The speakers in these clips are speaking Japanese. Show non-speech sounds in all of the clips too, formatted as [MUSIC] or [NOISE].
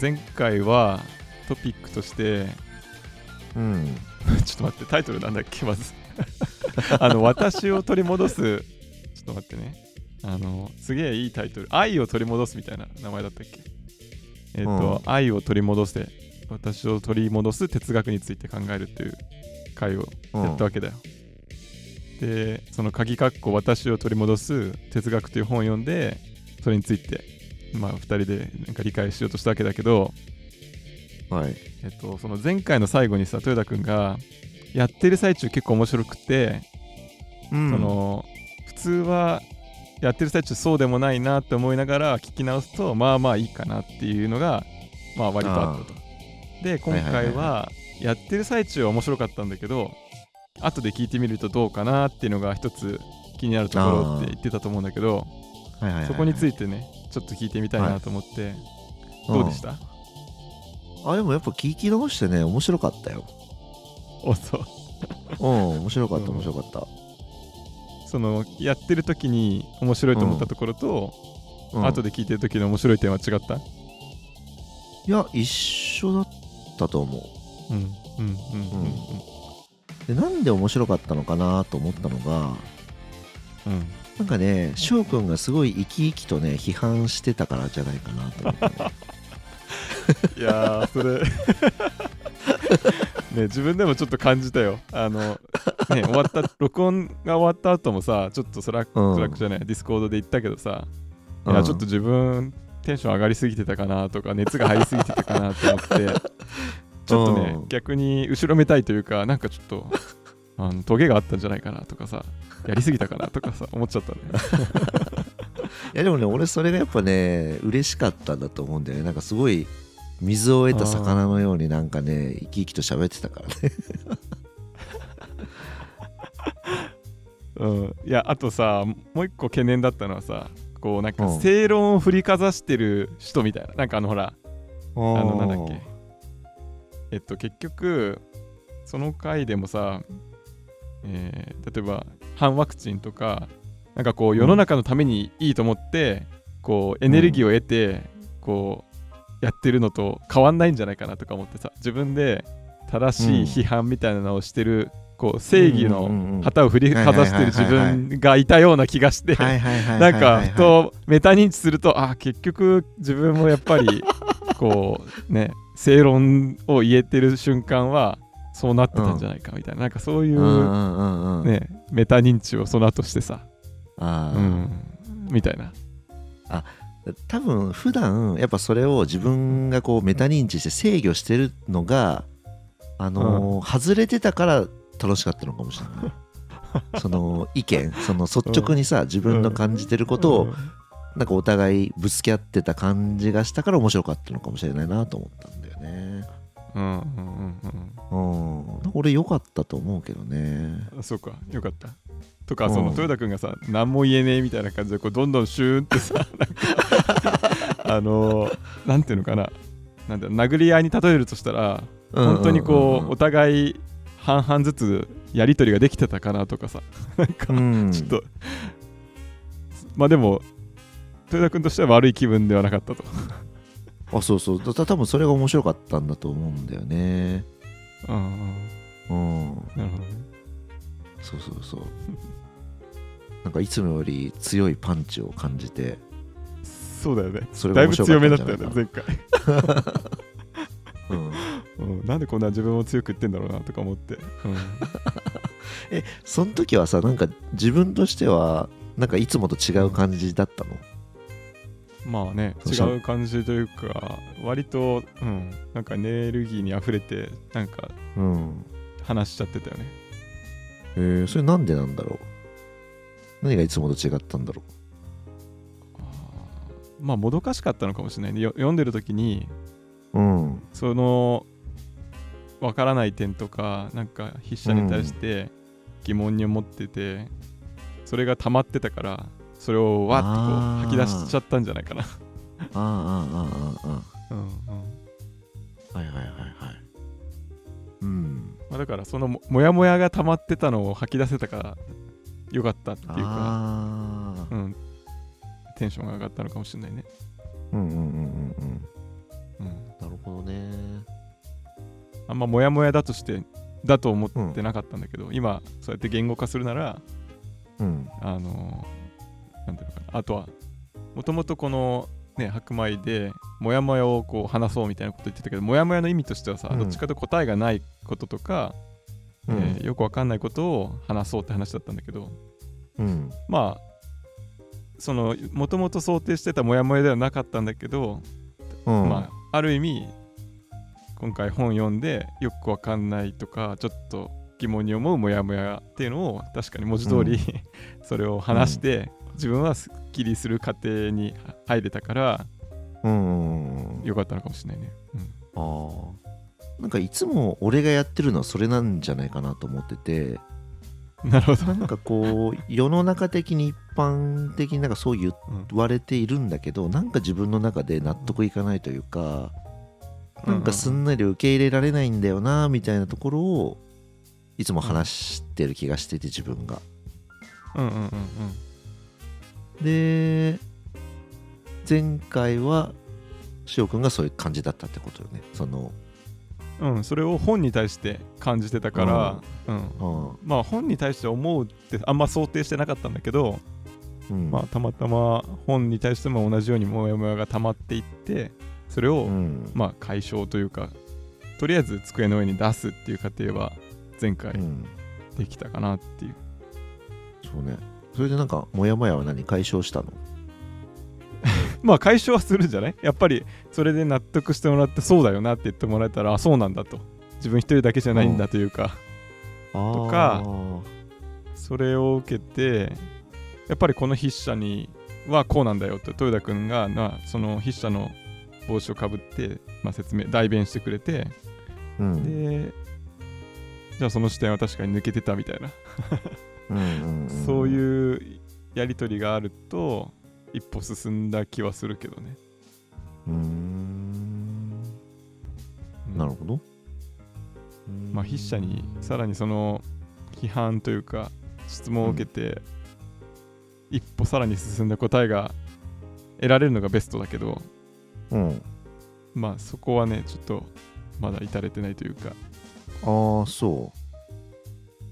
前回はトピックとしてうん。[LAUGHS] ちょっと待ってタイトルなんだっけまず。[LAUGHS] あの私を取り戻す。ちょっと待ってね。あのすげえいいタイトル。愛を取り戻すみたいな名前だったっけ？えっ、と、愛を取り戻せ。私を取り戻す哲学について考えるっていう回をやったわけだよ、でその鍵括弧私を取り戻す哲学という本を読んでそれについてまあ2人でなんか理解しようとしたわけだけどはい。えっと、その前回の最後にさ豊田君がやってる最中結構面白くて、うん。その普通はやってる最中そうでもないなって思いながら聞き直すとまあまあいいかなっていうのがまあ割とあったと。で今回はやってる最中は面白かったんだけど後で聞いてみるとどうかなっていうのが一つ気になるところって言ってたと思うんだけどはいはい。そこについてねちょっと聞いてみたいなと思って、どうでした、あでもやっぱ聞き直してね面白かったよ。おそう。うん面白かったうん。面白かった、そのやってる時に面白いと思ったところと、うん。後で聞いてる時の面白い点は違った？いや一緒だったと思う。んうんうんうんうでなんで面白かったのかなと思ったのがうんうんなんかね翔くんがすごい生き生きとね批判してたからじゃないかなと思って、ね、[LAUGHS] いやーそれ。[LAUGHS] ね自分でもちょっと感じたよ。あのね終わった [LAUGHS] 録音が終わった後もさちょっとスラック、うん。スラックじゃないディスコードで言ったけどさ、うん。いやちょっと自分テンション上がりすぎてたかなとか熱が入りすぎてたかなと思って。ちょっとね、うん。逆に後ろめたいというかなんかちょっとあのトゲがあったんじゃないかなとかさやりすぎたかなとかさ [LAUGHS] 思っちゃったね。[LAUGHS] いやでもね俺それがやっぱね嬉しかったんだと思うんだよね。なんかすごい水を得た魚のようになんかね生き生きと喋ってたからね。[LAUGHS] うん、いやあとさもう一個懸念だったのはさこうなんかうん。正論を振りかざしてる人みたいななんかあのほらああのなんだっけ。えっと結局その回でもさ、えー例えば反ワクチンとかなんかこう世の中のためにいいと思って、こうエネルギーを得て、こうやってるのと変わんないんじゃないかなとか思ってさ自分で正しい批判みたいなのをしてる、こう正義のの旗を振りかざしてる自分がいたような気がして、なんかふとメタ認知するとあ結局自分もやっぱりこうね正論を言えてる瞬間はそうなってたんじゃないかみたいな、なんかそういう、うんうんうんうん。ねメタ認知をその後してさ、あー。うん、みたいな。多分普段やっぱそれを自分がこうメタ認知して制御してるのがあのー外れてたから楽しかったのかもしれない。[LAUGHS] その意見その率直にさ自分の感じてることをなんかお互いぶつけ合ってた感じがしたから面白かったのかもしれないなと思ったんだよねうんうんうんうん俺良かったと思うけどね。うんあそうか。よかった。とかうん。その豊田君がさ何も言えねえみたいな感じでこうどんどんシューンってさあのーなんていうのかな。なんだ殴り合いに例えるとしたら本当にこうお互い半々ずつやり取りができてたかなとかさ。なんかうん、うん。ちょっと、まあでも豊田君としては悪い気分ではなかったとあそうそう。だ多分それが面白かったんだと思うんだよね。うんうんなるほどね。そうそうそう。[LAUGHS] なんかいつもより強いパンチを感じて。そうだよね。それだいぶ強めだったよね前回、[LAUGHS] うん、[LAUGHS] うん、なんでこんな自分も強く言ってんだろうなとか思って、うん、えその時はさなんか自分としてはなんかいつもと違う感じだったの？まあね違う感じというか割と、うん、なんかエネルギーに溢れてなんかうん。話しちゃってたよね。えー、それなんでなんだろう？何がいつもと違ったんだろあーまあもどかしかったのかもしれない読んでる時にううん。そのわからない点とかなんか筆者に対して疑問に思ってて、それが溜まってたからそれをわっとこう吐き出しちゃったんじゃないかな、あああああああうんうんあはいはいはいはい。うん。まあ、だからそのももやもやが溜まってたのを吐き出せたからよかったっていうか、うん、テンションが上がったのかもしれないね。うんうんうんうんうん。うん、なるほどね。あんまモヤモヤだとしてだと思ってなかったんだけど、今そうやって言語化するならうん。あのなんていうのかな。あとはもともとこのね白米でモヤモヤをこう話そうみたいなこと言ってたけどモヤモヤの意味としてはさ、うん。どっちかと答えがないこととか、うん。えーよくわかんないことを話そうって話だったんだけどうん。まあそのもともと想定してたモヤモヤではなかったんだけど、うん。まあある意味今回本読んでよくわかんないとかちょっと疑問に思うモヤモヤっていうのを確かに文字通り、[LAUGHS] それを話して、自分はすっきりする過程に入れたからうん。よかったのかもしれないね。うん。ああなんかいつも俺がやってるのはそれなんじゃないかなと思ってて。なるほど。なんかこう世の中的に一般的になんかそう言うんわれているんだけどなんか自分の中で納得いかないというかなんかすんなり受け入れられないんだよなみたいなところをいつも話してる気がしてて自分が。うんうんうんで前回はしおくんがそういう感じだったってことよね。そのうん。うん、それを本に対して感じてたから、うんうんまあ本に対して思うってあんま想定してなかったんだけど、うんまあ、たまたま本に対しても同じようにモヤモヤが溜まっていってそれを、うんまあ解消というかとりあえず机の上に出すっていう過程は前回うんできたかなっていう、そうね。それでなんかモヤモヤは何解消したの？[LAUGHS] まあ解消はするんじゃない？やっぱりそれで納得してもらってそうだよなって言ってもらえたらあそうなんだと。自分一人だけじゃないんだというか、とかそれを受けてやっぱりこの筆者にはこうなんだよって豊田君がなその筆者の帽子をかぶって、まあ、説明代弁してくれて。うん。でじゃあその視点は確かに抜けてたみたいな、うんうんんそういうやり取りがあると一歩進んだ気はするけどね、うんなるほど。まあ筆者にさらにその批判というか質問を受けて、一歩さらに進んだ答えが得られるのがベストだけどうん。まあそこはねちょっとまだ至れてないというかああ、そう。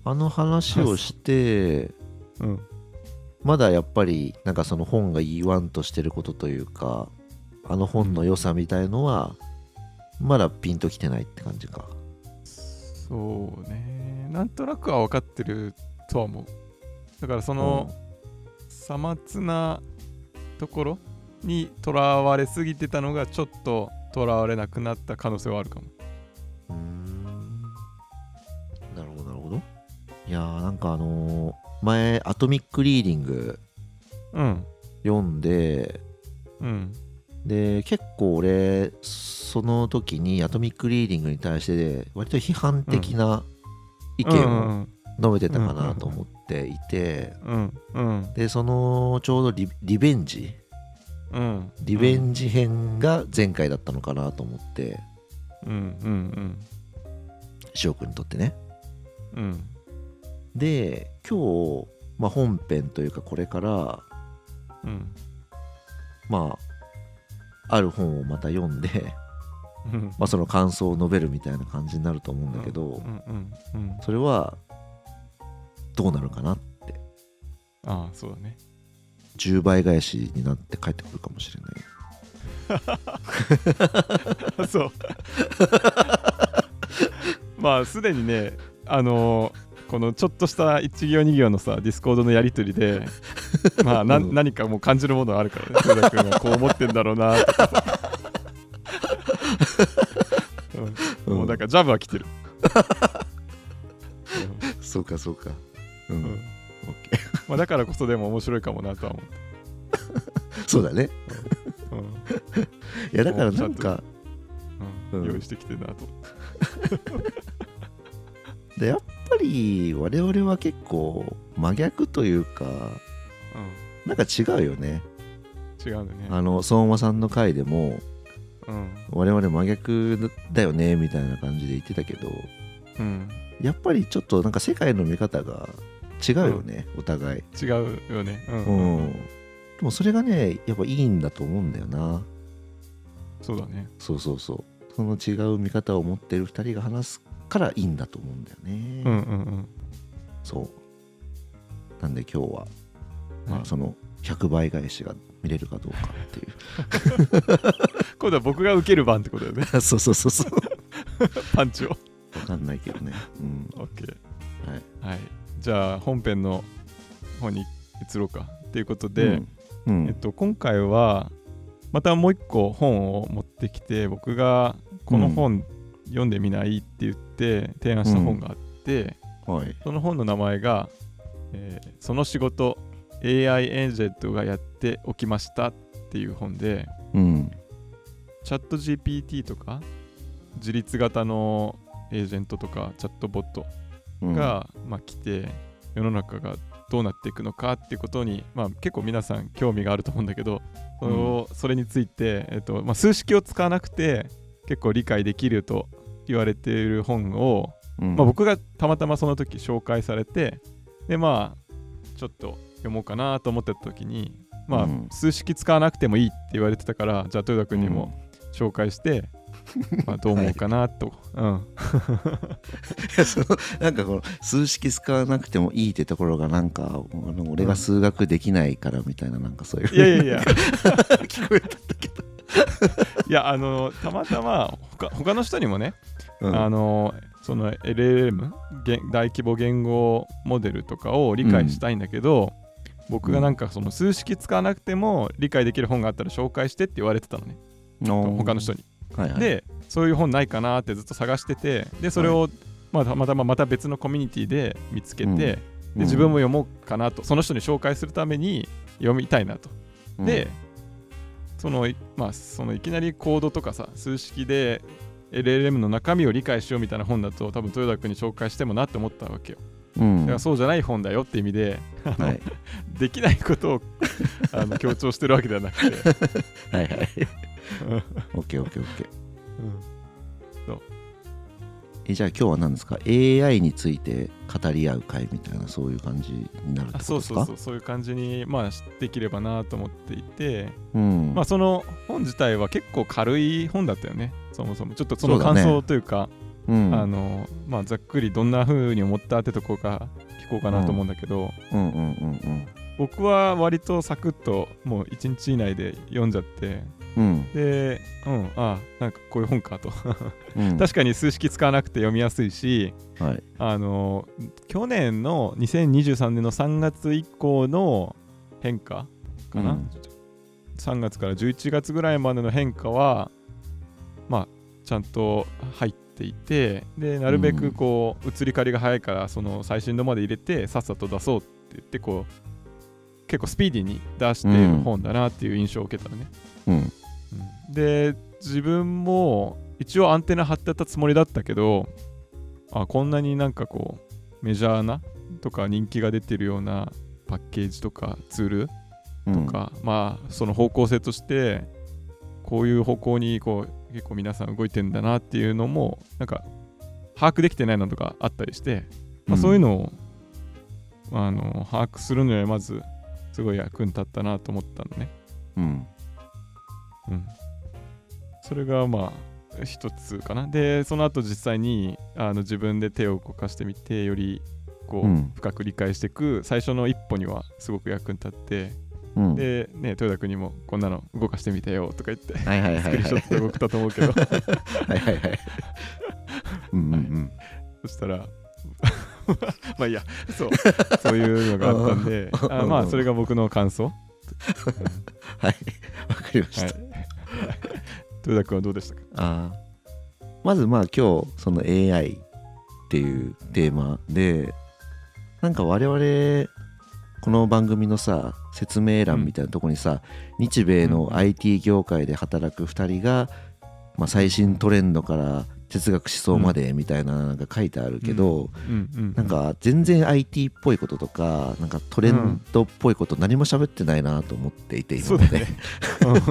あの話をして、うん。まだやっぱりなんかその本が言わんとしてることというか、あの本の良さみたいのは、まだピンときてないって感じか。そうね。なんとなくは分かってるとは思う。だからそのさまつなところにとらわれすぎてたのがちょっととらわれなくなった可能性はあるかもいやーなんかあのー前、アトミックリーディングうん。読んで、うん。で結構俺その時にアトミックリーディングに対して割と批判的な意見をうん述べてたかなと思っていてうん。うん。でそのちょうどリリベンジうん。リベンジ編が前回だったのかなと思ってうん。うん。翔くんにとってね。うんうんで今日、まあ、本編というかこれからうん。まあある本をまた読んで、うん。まあ、その感想を述べるみたいな感じになると思うんだけど、それはどうなるかなって。ああそうだね。10倍返しになって帰ってくるかもしれない。[LAUGHS] そう。[LAUGHS] まあすでにねあのーこのちょっとした1行2行のさディスコードのやり取りでまあな、うん。何かもう感じるものがあるからね豊田君は。こう思ってんだろうなとかさ、うん。もうだからジャブは来てる、うん。そうかそうか。うん、うん。まあ、だからこそでも面白いかもなとは思ーそうだね。う、うん。いやだからなんかうん。うん。用意してきてるなと。でやっぱり我々は結構真逆というかうなんか違うよね。ん、違うね。あの相馬さんの回でもうん。我々真逆だよねみたいな感じで言ってたけどうん、やっぱりちょっとなんか世界の見方が違うよね、お互い。違うよね。うん。うん、でもそれがねやっぱいいんだと思うんだよな。そうだね。そうそうそう。その違う見方を持ってる2人が話すからいいんだと思うんだよね、うんうんうん。そう。なんで今日は、まあ、はいその100倍返しが見れるかどうかっていう。[LAUGHS] 今度は僕が受ける番ってことだよね。[LAUGHS] そうそうそうそう。[LAUGHS] パンチを。分かんないけどね。うん。OK はい。はい。じゃあ本編の方に移ろうか。っていうことで、うん。うん。えっと、今回はまたもう一個本を持ってきて僕がこの本読んでみないって言って提案した本があって、はい。その本の名前が、えーその仕事 AI エージェントがやっておきましたっていう本でうん。チャット GPT とか自立型のエージェントとかチャットボットうん。が、まあ、来て世の中がどうなっていくのかっていうことに、まあ、結構皆さん興味があると思うんだけどそのそれについて、えっとまあ、数式を使わなくて結構理解できると言われている本を、うん。まあ、僕がたまたまその時紹介されてでまあちょっと読もうかなと思ってた時にまあ、うん。数式使わなくてもいいって言われてたからじゃあ豊田君にも紹介して、まあどう思うかなと、[LAUGHS] うん。[LAUGHS] いやそのなんかこの数式使わなくてもいいってところがなんかあの俺が数学できないからみたいななんかそういう。いやいやいや。[LAUGHS] 聞こえたんだけど、[LAUGHS] いやあのたまたま他他の人にもね、うん。あのその LLM げ大規模言語モデルとかを理解したいんだけど、僕がなんかその数式使わなくても理解できる本があったら紹介してって言われてたのね。他の人に。はいはい、でそういう本ないかなってずっと探しててでそれを、まあ、たまたままた別のコミュニティで見つけて、うん。で自分も読もうかなとその人に紹介するために読みたいなと。うん。で、そのいまあそのいきなりコードとかさ数式で LLM の中身を理解しようみたいな本だと多分豊田君に紹介してもなって思ったわけよ。うん。だからそうじゃない本だよって意味で、はい。[LAUGHS] できないことをあの強調してるわけではなくて、[LAUGHS] はいはい。うん。オッケーオッケーオッケー。うんえじゃあ今日は何ですか？AI について語り合う会みたいなそういう感じになるってそうそうそうそういう感じにまあできればなと思っていて、うん。まあその本自体は結構軽い本だったよねそもそも。ちょっとその感想というかうん。あのまあざっくりどんな風に思ったってとこが聞こうかなと思うんだけど、うんうんうんうん。僕は割とサクッともう1日以内で読んじゃってうん。でうんあなんかこういう本かと。うん。[LAUGHS] 確かに数式使わなくて読みやすいしはい。あの去年の2023年の3月以降の変化かな、うん。3月から11月ぐらいまでの変化はまあちゃんと入っていてでなるべくこう移り変わりが早いからその最新度まで入れてさっさと出そうって言ってこう結構スピーディーに出している本だなっていう印象を受けたのね、うんうん。で自分も一応アンテナ張ってたつもりだったけどあこんなになんかこうメジャーなとか人気が出てるようなパッケージとかツールうん。とか、まあその方向性としてこういう方向にこう結構皆さん動いてんだなっていうのもなんか把握できてないのとかあったりして、まあ、そういうのを、あの把握するのにはまずすごい役に立ったなと思ったのね。うんうん、それがまあ一つかな。でその後実際にあの自分で手を動かしてみてよりこう、うん。深く理解していく。最初の一歩にはすごく役に立って。うん。でね豊田君にもこんなの動かしてみてよとか言ってはいはいはいはい。スクリーンショットで送ったと思うけど。[LAUGHS] はいはいはい。うんうんうん。そしたら [LAUGHS] まあいいや。そう。そういうのがあったんで [LAUGHS] あまあそれが僕の感想、うんはい。わかりました、はい豊田君はどうでしたか？あー。まずまあ今日その AI っていうテーマでなんか我々この番組のさ説明欄みたいなとこにさ、日米の IT 業界で働く2人が、まあ、最新トレンドから哲学思想までみたいななんか書いてあるけど、なんか全然 IT っぽいこととかなんかトレンドっぽいこと何も喋ってないなと思っていて今ね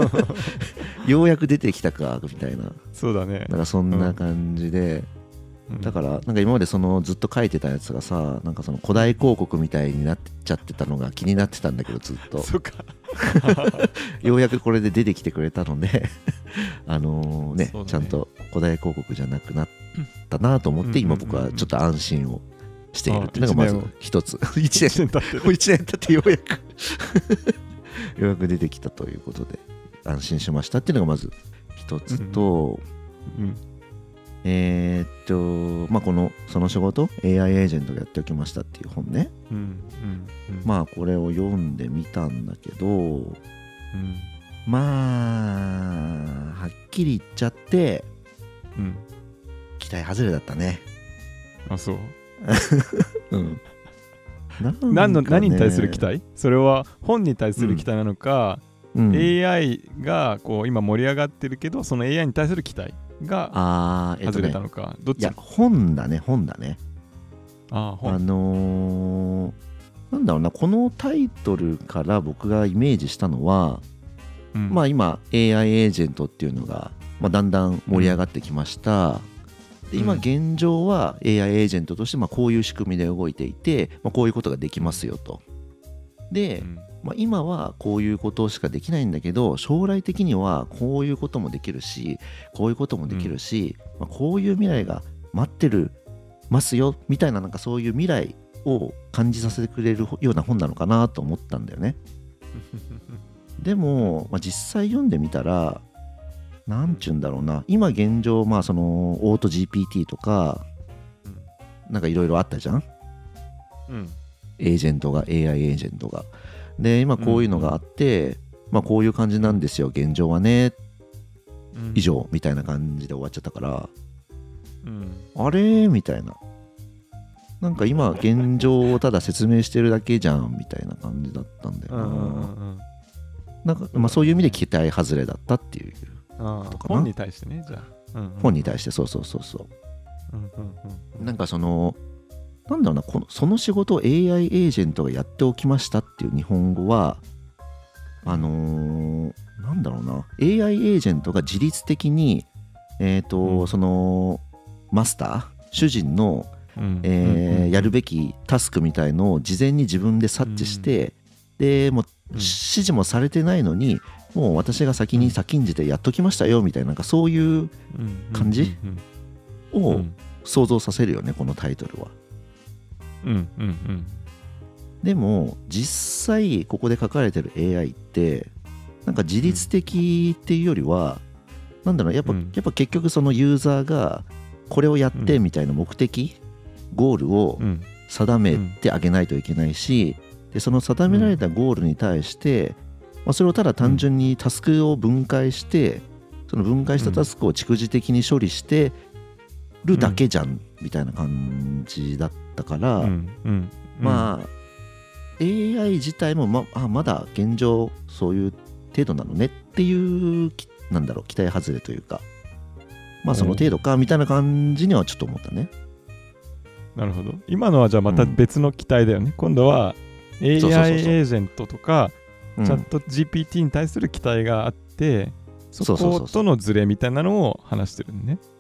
[LAUGHS] ようやく出てきたかみたいな。そうだね。なんかそんな感じで、だからなんか今までそのずっと書いてたやつがさなんかその古代広告みたいになっちゃってたのが気になってたんだけどずっと。そっか。[LAUGHS] ようやくこれで出てきてくれたので [LAUGHS] あのねね。ちゃんと古代広告じゃなくなったなと思って今僕はちょっと安心をしているっていうのがまずあ一つ。1 1年年経ってる。もう1年経ってようやく。[LAUGHS] ようやく出てきたということで安心しましたっていうのがまず一つと、うんえーっとまあこのその仕事 AI エージェントがやっておきましたっていう本ね。うんうんうん。まあこれを読んでみたんだけどうん。まあはっきり言っちゃってうん。期待外れだったね。あそう。[LAUGHS] うん。なんかね。何の何に対する期待？それは本に対する期待なのか、うん。AI がこう今盛り上がってるけどその AI に対する期待？があーえっとね外れたのか、どっち？いや本だね本だね。ああ本。のーなんだろうなこのタイトルから僕がイメージしたのは、うん。まあ今 AI エージェントっていうのが、まあ、だんだん盛り上がってきました、で今うん。現状は AI エージェントとしてまあこういう仕組みで動いていて、まあ、こういうことができますよと。で、うんまあ、今はこういうことしかできないんだけど将来的にはこういうこともできるしこういうこともできるし、まあ、こういう未来が待ってるますよみたいななんかそういう未来を感じさせてくれるような本なのかなと思ったんだよね。[LAUGHS] でも、まあ、実際読んでみたらなんちゅうんだろうな。今現状まあそのオート GPT とかなんかいろいろあったじゃん？うん。エージェントが AI エージェントがで今こういうのがあって、まあこういう感じなんですよ現状はね。うん。以上みたいな感じで終わっちゃったから。うん。あれ？みたいな。なんか今現状をただ説明してるだけじゃんみたいな感じだったんだようんうんなうん。なんか、まあ、そういう意味で期待外れだったっていうああとかな。本に対してねじゃあ、うんうん本に対してそうそうそうそう。んうんうなんかそのなんだろうなこのその仕事を AI エージェントがやっておきましたっていう日本語はあのーなんだろうな。AI エージェントが自律的にえっ、と、うん。そのマスター主人の、うん。えーやるべべきタスクみたいのを事前に自分で察知して、でもううん。指示もされてないのにもう私が先に先んじてやっときましたよみたいななんかそういう感じをうん。想像させるよねこのタイトルは。うんうんうん。でも実際ここで書かれてる AI ってなんか自律的っていうよりは、なんだろうやっぱ、うん。やっぱ結局そのユーザーがこれをやってうんみたいな目的、ゴールをうん。定めてあげないといけないし、でその定められたゴールに対して、まあ、それをただ単純にタスクを分解して、その分解したタスクを蓄次的に処理してるだけじゃん、みたいな感じだったから、うんうんまあ AI 自体もまあまだ現状そういう程度なのねっていうきなんだろう期待外れというかまあその程度かみたいな感じにはちょっと思ったね。なるほど。今のはじゃあまた別の期待だよね、今度は AI エそうそうそう。そうージェントとかうん。チャット GPT に対する期待があって、そそうそうそうそう。ことのズレみたいなのを話してるね。そう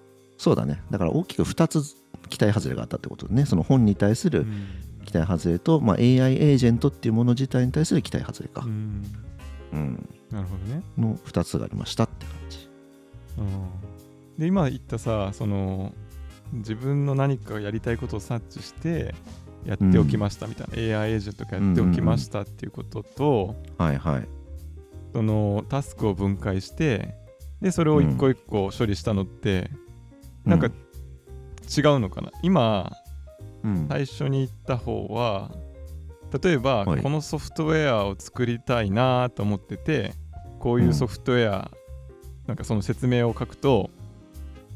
だね。だから大きく2つ期待外れがあったってことでね。その本に対する期待外れと、まあ、AI エージェントっていうもの自体に対する期待外れか。う、ん。うん、なるほどね。の2つがありましたって感じ。うん。で今言ったさその自分の何かやりたいことを察知してやっておきましたみたいな、AI エージェントがやっておきましたっていうことと、はいはい。そのタスクを分解してでそれを一個一個処理したのって、なんか違うのかな？今うん、最初に言った方は例えば、はい。このソフトウェアを作りたいなと思っててこういうソフトウェア、なんかその説明を書くと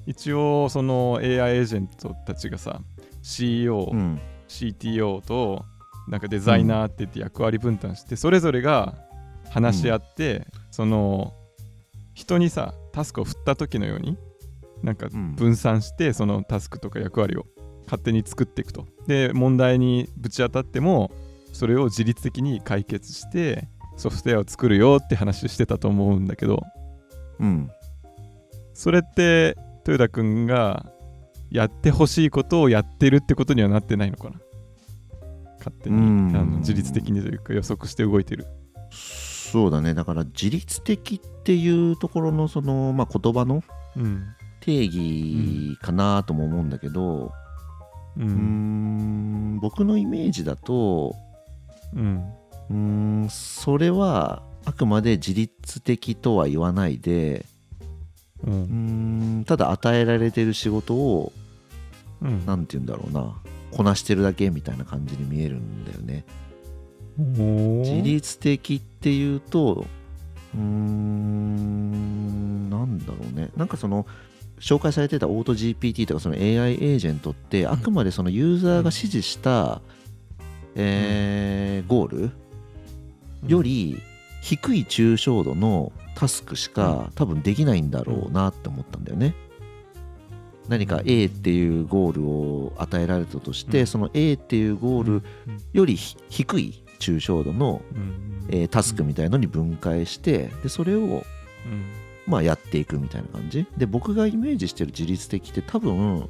一応その AI エージェントたちがさ CEO、うん、CTO となんかデザイナーって言って役割分担して、それぞれが話し合って、その人にさタスクを振った時のようになんかうん。分散してそのタスクとか役割を勝手に作っていくと。で問題にぶち当たってもそれを自律的に解決してソフトウェアを作るよって話してたと思うんだけど。うん、それって豊田くんがやってほしいことをやってるってことにはなってないのかな。勝手にうん。あの自律的にというか予測して動いてる。そうだね。だから自律的っていうところのその、まあ、言葉のうん定義かなとも思うんだけどううーんん僕のイメージだとうん。うーんそれはあくまで自律的とは言わないでううーんんただ与えられてる仕事をうん。何て言うんだろうなこなしてるだけみたいな感じに見えるんだよね。自律的っていうとうーんなんだろうね。なんかその紹介されてたオート GPT とかその AI エージェントってあくまでそのユーザーが指示した、えーゴールより低い抽象度のタスクしか多分できないんだろうなって思ったんだよね。何か A っていうゴールを与えられたとして、うん。その A っていうゴールよりひ低い抽象度の、うん。えータスクみたいのに分解してでそれをうんまあやっていくみたいな感じ。で僕がイメージしてる自律的って多分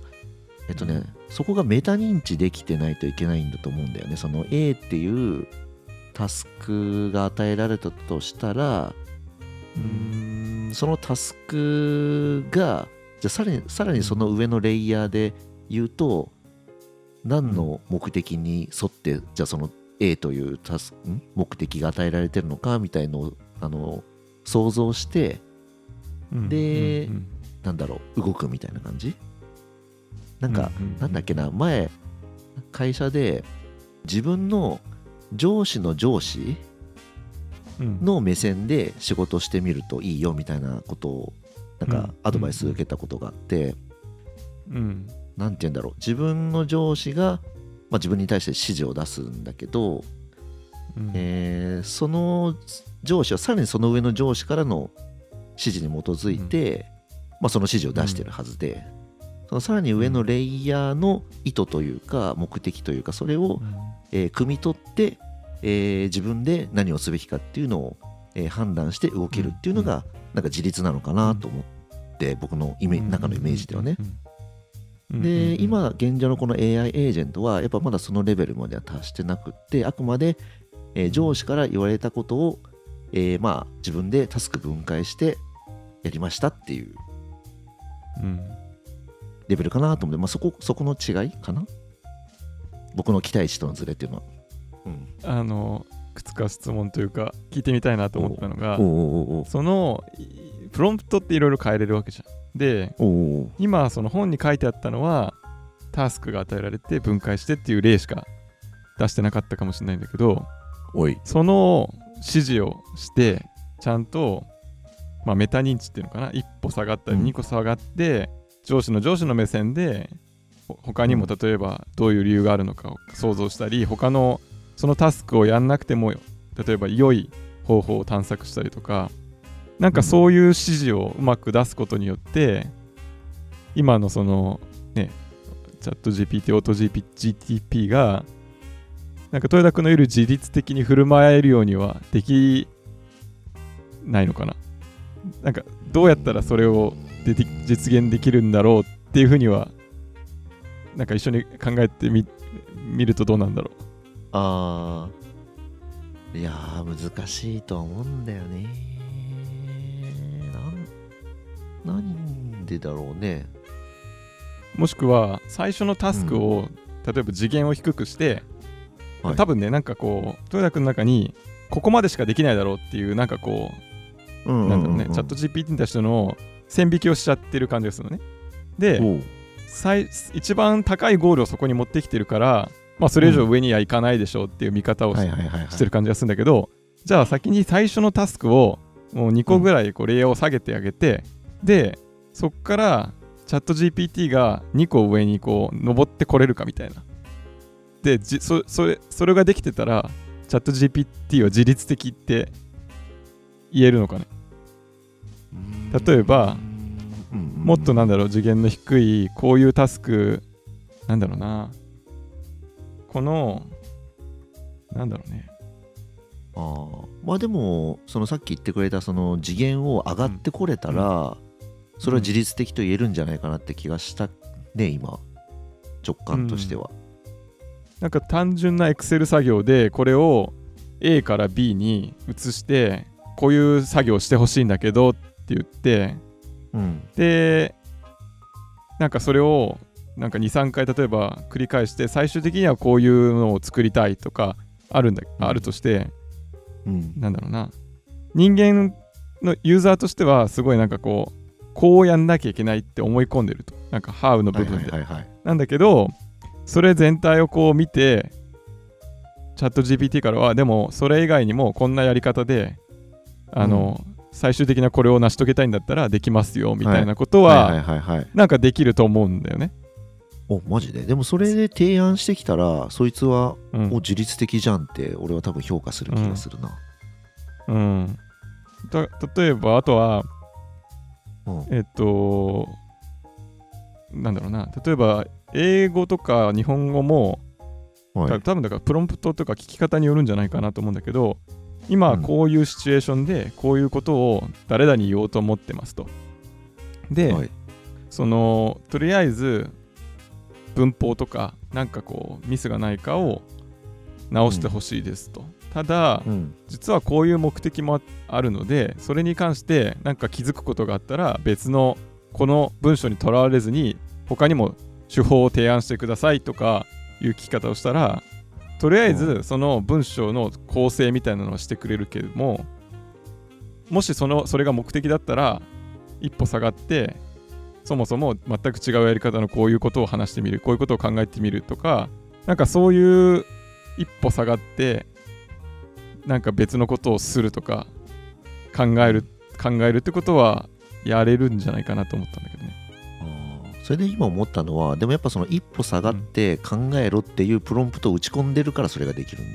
えっとねそこがメタ認知できてないといけないんだと思うんだよね。その A っていうタスクが与えられたとしたらそのタスクがじゃあさらにさらにその上のレイヤーで言うと何の目的に沿ってじゃあその A というタスん？目的が与えられてるのかみたいのをあの想像してうんでうん。なんだろう動くみたいな感じ？なんか、うんうんうん。なんだっけな前会社で自分の上司の上司うん。の目線で仕事してみるといいよみたいなことをなんかうん。アドバイス受けたことがあって、うん。なんて言うんだろう自分の上司が、まあ、自分に対して指示を出すんだけど、うん。えーその上司はさらにその上の上司からの指示に基づいて、まあ、その指示を出してるはずで、そのさらに上のレイヤーの意図というか目的というかそれを、えー汲み取って、えー自分で何をすべきかっていうのを、えー判断して動けるっていうのが、なんか自立なのかなと思って僕のイメうん。中のイメージではね。で今現状のこの AI エージェントはやっぱまだそのレベルまでは達してなくってあくまで、えー上司から言われたことを、えーまあ自分でタスク分解してやりましたっていう。うん。レベルかなと思って、まあ、そこそこの違いかな？僕の期待値とのズレっていうのは。うん、あのいくつか質問というか聞いてみたいなと思ったのがそのいプロンプトっていろいろ変えれるわけじゃん。で今その本に書いてあったのはタスクが与えられて分解してっていう例しか出してなかったかもしれないんだけどおい。その指示をしてちゃんと、まあ、メタ認知っていうのかな？一歩下がったりうん。二個下がって、上司の上司の目線でほ他にもうん。例えばどういう理由があるのかを想像したり他のそのタスクをやんなくても例えば良い方法を探索したりとかなんかそういう指示をうまく出すことによって今のそのねチャット GPT オート GTP がなんか豊田君のいる自律的に振る舞えるようにはできないのかな？なんかどうやったらそれを実現できるんだろうっていうふうにはなんか一緒に考えてみ見るとどうなんだろあーいやー難しいとは思うんだよね。なんでだろうね。うもしくは最初のタスクを、例えば次元を低くして、はい。多分ねなんかこう豊田君の中にここまでしかできないだろうっていうなんかこううんなんだろうね、チャット GPT に対しての線引きをしちゃってる感じがするのね。で、最一番高いゴールをそこに持ってきてるから、まあ、それ以上上にはいかないでしょうっていう見方をし,、てる感じがするんだけど、じゃあ先に最初のタスクをもう2個ぐらいこうレイヤーを下げてあげて、で、そっからチャット GPT が2個上にこう登ってこれるかみたいな。で、じそそれそれができてたら、チャット GPT は自律的って言えるのかね？例えばもっとなんだろう次元の低いこういうタスクなんだろうな。このなんだろうね。あー。まあでもそのさっき言ってくれたその次元を上がってこれたら、それは自律的と言えるんじゃないかなって気がしたね今。直感としては、なんか単純な Excel 作業でこれを A から B に移してこういう作業をしてほしいんだけどって言ってうん。でなんかそれをなんか23回例えば繰り返して最終的にはこういうのを作りたいとかあるんだあるとしてうん。なんだろうな。人間のユーザーとしてはすごいなんかこうこうやんなきゃいけないって思い込んでると。なんか How のはい部分でなんだけどそれ全体をこう見てチャット GPT からはでもそれ以外にもこんなやり方であの、最終的なこれを成し遂げたいんだったらできますよみたいなことは、なんかできると思うんだよね。おマジで？でもそれで提案してきたらそいつはう自律的じゃんって俺は多分評価する気がするな、うん、た例えばあとはうん。えっとなんだろうな。例えば英語とか日本語もはい。た多分だからプロンプトとか聞き方によるんじゃないかなと思うんだけど今はこういうシチュエーションでこういうことを誰々に言おうと思ってますと。で、はいそのとりあえず文法とかなんかこうミスがないかを直してほしいですと。ただうん実はこういう目的もああるのでそれに関してなんか気づくことがあったら別のこの文章にとらわれずに他にも手法を提案してくださいとかいう聞き方をしたらとりあえずその文章の構成みたいなのはしてくれるけどももしそのそれが目的だったら一歩下がってそもそも全く違うやり方のこういうことを話してみるこういうことを考えてみるとかなんかそういう一歩下がってなんか別のことをするとか考える考えるってことはやれるんじゃないかなと思ったんだけどね。それで今思ったのはでもやっぱその一歩下がって考えろっていうプロンプトを打ち込んでるからそれができるん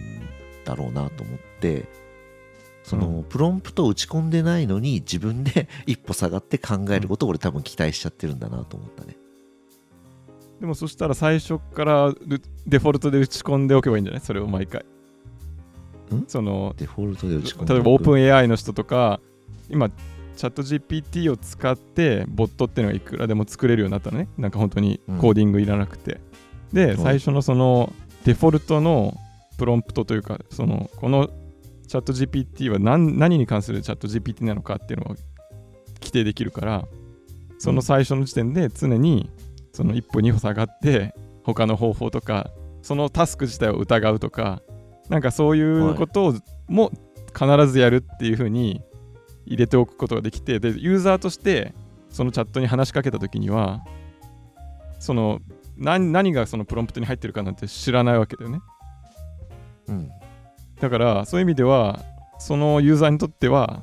だろうなと思ってそのプロンプトを打ち込んでないのに自分で一歩下がって考えることを俺多分期待しちゃってるんだなと思ったね。でもそしたら最初からルデフォルトで打ち込んでおけばいいんじゃない？それを毎回。ん？そのデフォルトで打ち込んで例えばオープン AI の人とか今チャット GPT を使ってボットっていうのがいくらでも作れるようになったのね。なんか本当にコーディングいらなくて、でうん最初のそのデフォルトのプロンプトというかそのこのチャット GPT は何何に関するチャット GPT なのかっていうのを規定できるからその最初の時点で常にその一歩二歩下がって他の方法とかそのタスク自体を疑うとかなんかそういうことをも必ずやるっていう風に入れておくことができてでユーザーとしてそのチャットに話しかけた時にはその何何がそのプロンプトに入ってるかなんて知らないわけだよね。うん。だからそういう意味ではそのユーザーにとっては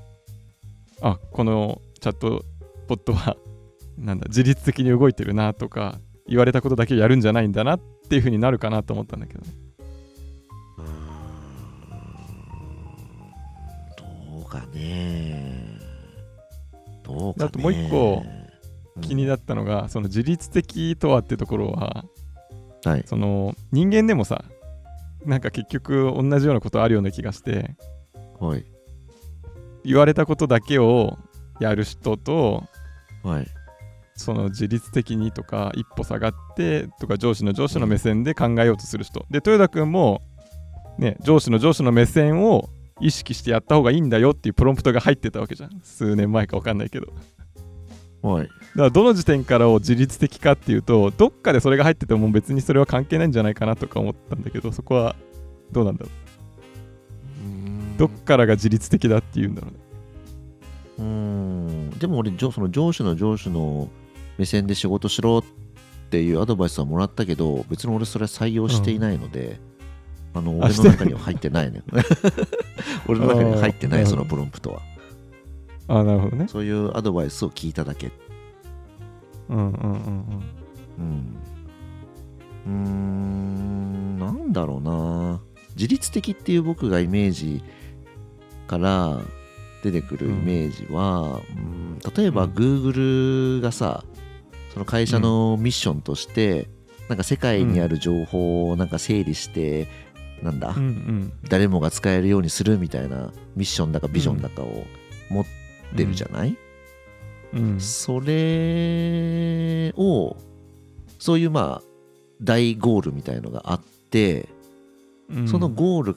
あこのチャットボットは [LAUGHS] なんだ自律的に動いてるなとか言われたことだけやるんじゃないんだなっていう風になるかなと思ったんだけどね。どうかねどうかね。あともう一個うん。気になったのが、その自律的とはってところははい。その人間でもさなんか結局同じようなことあるような気がしてはい。言われたことだけをやる人とはい。その自律的にとか一歩下がってとか上司の上司の目線で考えようとする人、で豊田君もね上司の上司の目線を意識してやった方がいいんだよっていうプロンプトが入ってたわけじゃん。数年前か分かんないけど。だかはいらどの時点からを自律的かっていうとどっかでそれが入ってても別にそれは関係ないんじゃないかなとか思ったんだけどそこはどうなんだろう？どっからが自律的だっていうんだろうね。うーん。でも俺上その上司の上司の目線で仕事しろっていうアドバイスはもらったけど別に俺それは採用していないので、あのあ俺の中には入ってないね。[LAUGHS] 俺の中には入ってないそのプロンプトは。ああなるほどね。そういうアドバイスを聞いただけ。うんうんうんうん。うーん。なんだろうな。自律的っていう僕がイメージから出てくるイメージは、うん例えばうん。Google がさその会社のミッションとして、なんか世界にある情報をなんか整理して、なんだ、うんうん。誰もが使えるようにするみたいなミッションだかビジョンだかを持ってるじゃない、うん。それをそういうまあ大ゴールみたいのがあってうん。そのゴール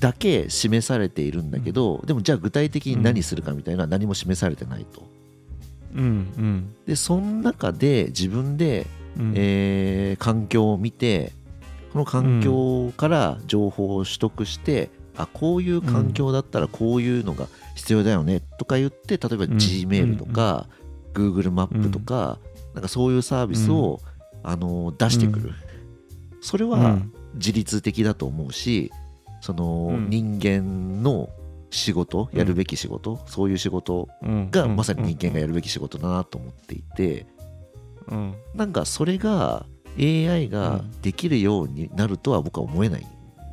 だけ示されているんだけど、でもじゃあ具体的に何するかみたいなのは何も示されてないと。うんうん。でその中で自分で、うん。えー環境を見てこの環境から情報を取得して、あこういう環境だったらこういうのが必要だよねとか言って例えばん。Gmail とか、Google マップとか、なんかそういうサービスを、あの出してくる、それうはん。自律的だと思うしそのうん。人間の仕事やるべき仕事、そういう仕事うん。がまさに人間がやるべき仕事だなと思っていてうん。なんかそれが AI ができるようになるとは僕は思えないん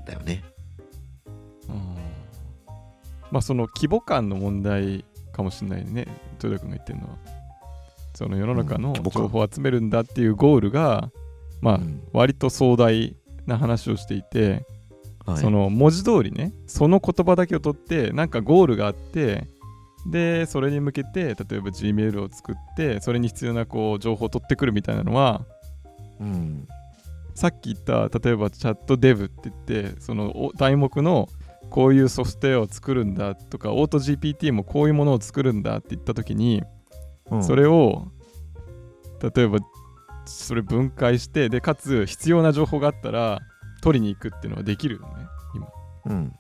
だよね。うん。まあその規模感の問題かもしれないね。豊田君が言ってるのは。その世の中の情報を集めるんだっていうゴールがまあうん。割と壮大な話をしていて、はい。その文字通りねその言葉だけを取ってなんかゴールがあってでそれに向けて例えば Gmail を作ってそれに必要なこう情報を取ってくるみたいなのはうん。さっき言った例えばチャットデブって言ってそのお題目のこういうソフトウェアを作るんだとかオート GPT もこういうものを作るんだって言った時に、うん。それを例えばそれ分解してでかつ必要な情報があったら取りに行くっていうのはできるよね今。うん。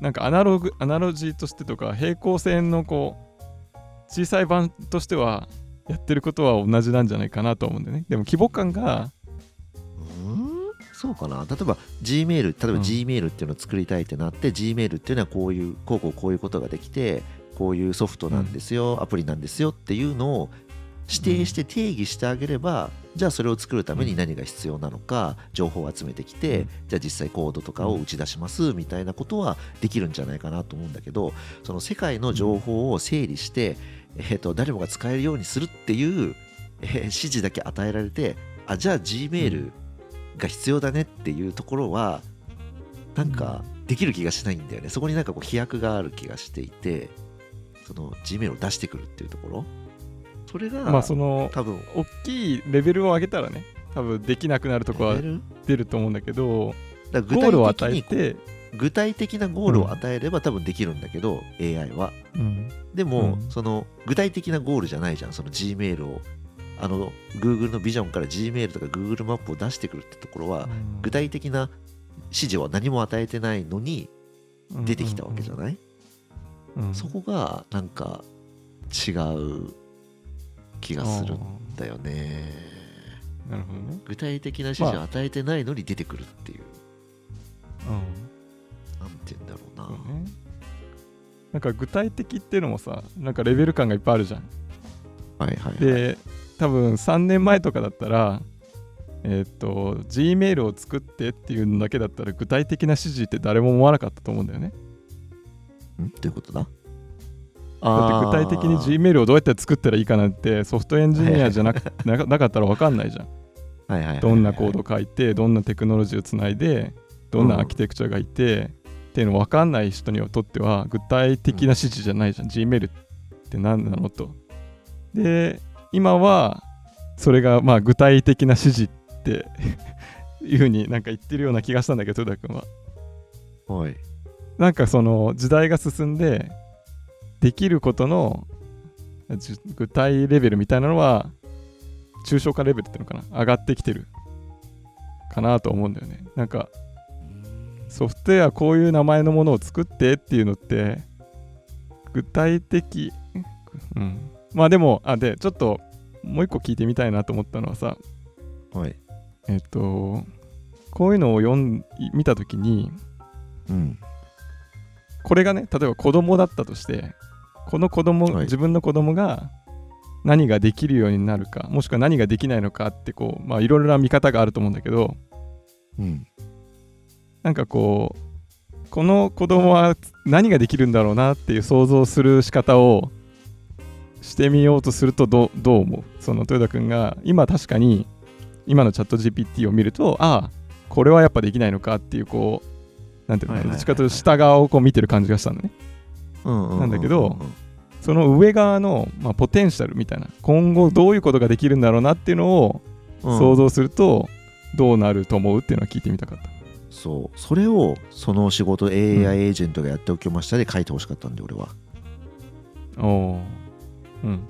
なんかアナログアナロジーとしてとか平行線のこう小さい版としてはやってることは同じなんじゃないかなと思うんだよね。でも規模感がうん？そうかな。例えば Gmail 例えばうん。Gmail っていうのを作りたいってなって Gmail っていうのはこういうこうこうこういうことができてこういうソフトなんですよ、アプリなんですよっていうのを指定して定義してあげれば、じゃあそれを作るために何が必要なのか情報を集めてきて、うん。じゃあ実際コードとかを打ち出しますみたいなことはできるんじゃないかなと思うんだけどその世界の情報を整理して、えー、と誰もが使えるようにするっていう、えー指示だけ与えられてあじゃあ Gmail が必要だねっていうところはなんかできる気がしないんだよね。そこになんかこう飛躍がある気がしていてその Gmail を出してくるっていうところ。それがまあその多分大きいレベルを上げたらね多分できなくなるとこは出ると思うんだけどだゴールを与えて、具体的なゴールを与えれば多分できるんだけど、AI は。うん。でも、うん。その具体的なゴールじゃないじゃん。その Gmail を。あの Google のビジョンから Gmail とか Google マップを出してくるってところは、具体的な指示は何も与えてないのに出てきたわけじゃない、うん。うん。そこがなんか違う気がするんだよね。なるほどね、具体的な指示を与えてないのに出てくるっていう、うんなんか具体的っていうのもさなんかレベル感がいっぱいあるじゃん。はいはいはい。で多分3年前とかだったらえーっと Gmail を作ってっていうのだけだったら具体的な指示って誰も思わなかったと思うんだよね。ん？どういうことだ？だって具体的に Gmail をどうやって作ったらいいかなんてソフトエンジニアじゃなくなかなかったら分かんないじゃん。はいはいどんなコード書いてどんなテクノロジーをつないでどんなアーキテクチャがいて、っていうの分かんない人にとっては具体的な指示じゃないじゃん、Gmail って何なのと。で今はそれがまあ具体的な指示って [LAUGHS] いうふうになんか言ってるような気がしたんだけど豊田君は。はい。なんかその時代が進んでできることのじ具体レベルみたいなのは抽象化レベルっていうのかな。上がってきてるかなと思うんだよね。なんかソフトウェアこういう名前のものを作ってっていうのって具体的。うん。まあでもあでちょっともう一個聞いてみたいなと思ったのはさはい。えっとこういうのを読ん見た時にうん。これがね例えば子供だったとしてこの子供、はい。自分の子供が何ができるようになるかもしくは何ができないのかってこうまあいろいろな見方があると思うんだけどうんなんかこうこの子供は何ができるんだろうなっていう想像する仕方をしてみようとするとどうどう思う？その豊田君が今確かに今のチャット GPT を見るとああこれはやっぱできないのかっていうこうなんていうのどっちかというと下側をこう見てる感じがしたのね。なんだけどその上側の、まあ、ポテンシャルみたいな今後どういうことができるんだろうなっていうのをうん。想像するとどうなると思うっていうのは聞いてみたかった。そうそれをその仕事 AI エージェントがやっておきましたで書いてほしかったんで俺はおおー。うん。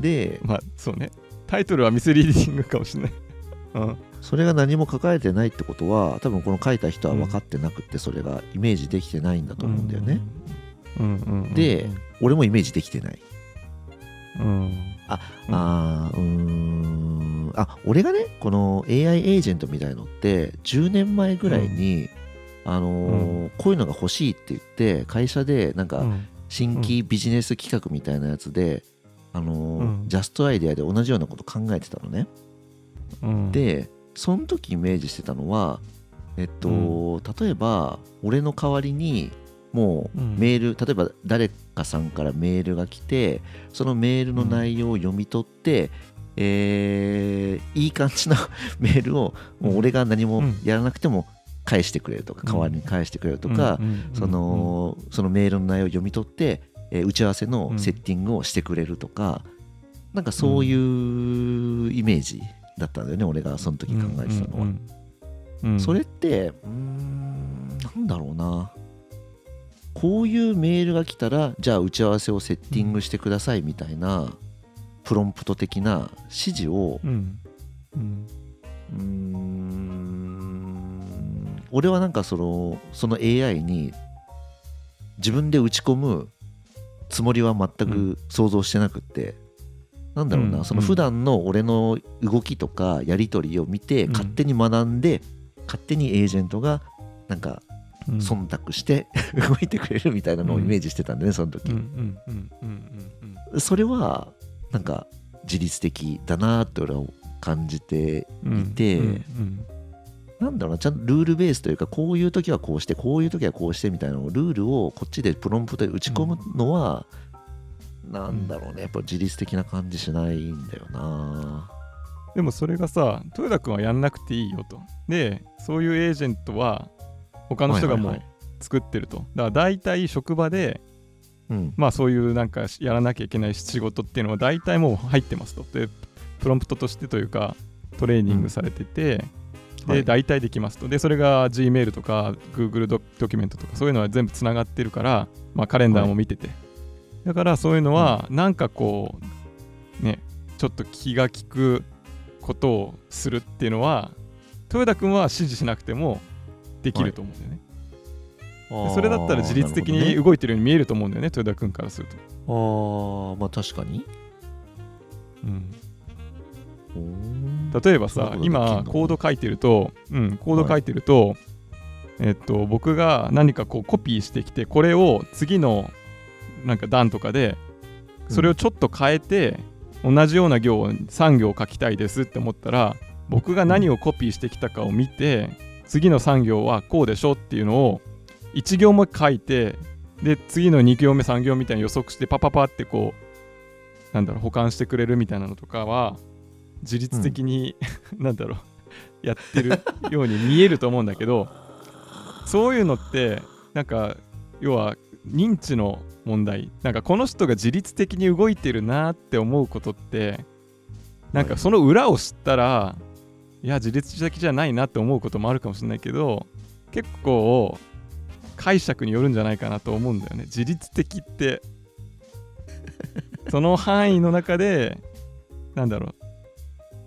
でまあそうね。タイトルはミスリーディングかもしれない。[LAUGHS] うん。それが何も書かれてないってことは多分この書いた人は分かってなくってそれがイメージできてないんだと思うんだよね、うんうんうんうん。で俺もイメージできてない、うん。うんあーうーんあ俺がねこの AI エージェントみたいのって10年前ぐらいに、あのーこういうのが欲しいって言って会社でなんかうん。新規ビジネス企画みたいなやつで、あのーうん。ジャストアイデアで同じようなこと考えてたのね、うん、でその時イメージしてたのはえっと、例えば俺の代わりにもううん。メール、例えば誰かさんからメールが来てそのメールの内容を読み取って、えーいい感じのメールをもう俺が何もやらなくても返してくれるとか、うん代わりに返してくれるとか、そのそのメールの内容を読み取って、えー打ち合わせのうんセッティングをしてくれるとか、なんかそういうイメージだったんだよね、俺がその時考えてたのは。それってうーんなんだろうな。こういうメールが来たらじゃあ打ち合わせをセッティングしてくださいみたいなプロンプト的な指示をうん。うん。俺はなんかそのその AI に自分で打ち込むつもりは全く想像してなくって、なんだろうな、うん。その普段の俺の動きとかやり取りを見て、うん。勝手に学んで勝手にエージェントがなんかうん。忖度して [LAUGHS] 動いてくれるみたいなのをイメージしてたんでねその時、うん。うん。うん。うん。うん。それはなんか自律的だなって俺は感じてうんいてうんうんなんだろうなちゃんとルールベースというかこういう時はこうしてこういう時はこうしてみたいなのをルールをこっちでプロンプトで打ち込むのは、なんだろうねやっぱ自律的な感じしないんだよな。でもそれがさ豊田君はやんなくていいよと。でそういうエージェントは他の人がもはいうはい。作ってると、だから大体職場でうん。まあそういうなんかやらなきゃいけない仕事っていうのは大体もう入ってますと。でプロンプトとしてというかトレーニングされてて、はい。で大体できますと。でそれが Gmail とか Google ドドキュメントとかそういうのは全部つながってるから、まあ、カレンダーも見てて、だからそういうのはなんかこうねちょっと気が利くことをするっていうのは豊田君は指示しなくてもできると思うんだよね、でそれだったら自律的に動いてるように見えると思うんだよね豊田君からすると、あーまあ確かに。うん、例えばさ今コード書いてると、うん、コード書いてると、えっと僕が何かこうコピーしてきてこれを次のなんか段とかでそれをちょっと変えて、同じような行を3行書きたいですって思ったら僕が何をコピーしてきたかを見て、次の3行はこうでしょっていうのを1行目書いてで次の2行目3行みたいに予測してパパパってこうなんだろう保管してくれるみたいなのとかは自律的に、なんだろうやってるように見えると思うんだけどそういうのってなんか要は認知の問題。なんかこの人が自律的に動いてるなって思うことってなんかその裏を知ったらいや自律的じゃないなって思うこともあるかもしれないけど結構解釈によるんじゃないかなと思うんだよね。自律的って。その範囲の中でなんだろう。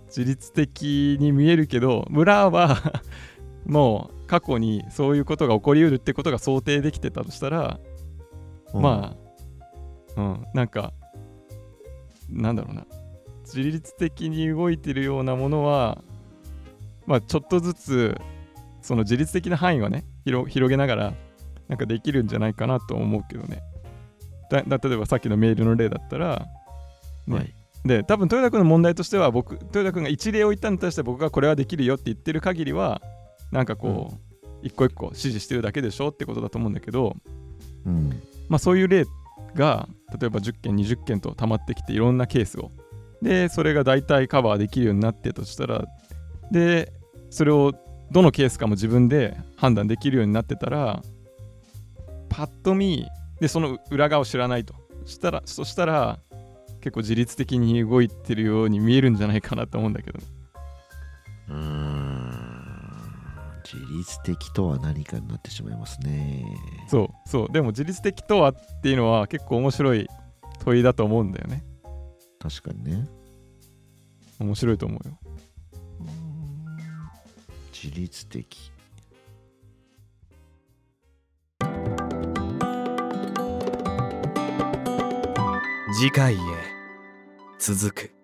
自律的に見えるけど裏はもう過去にそういうことが起こりうるってことが想定できてたとしたら、まあうんなんかなんだろうな。自律的に動いてるようなものはまあちょっとずつその自律的な範囲はね広広げながらなんかできるんじゃないかなと思うけどね。だだ例えばさっきのメールの例だったら、ね。はい。で多分豊田君の問題としては僕豊田君が一例を言ったのに対して僕がこれはできるよって言ってる限りはなんかこう、一個一個指示してるだけでしょってことだと思うんだけどうん。まあそういう例が例えば10件20件と溜まってきていろんなケースを。でそれが大体カバーできるようになってたとしたらでそれをどのケースかも自分で判断できるようになってたらパッと見でその裏側を知らないと。したらそしたら結構自律的に動いてるように見えるんじゃないかなと思うんだけど。ねうーん。自律的とは何かになってしまいますね。そうそう。でも自律的とはっていうのは結構面白い問いだと思うんだよね。確かにね。面白いと思うよ。自律的次回へ。続く。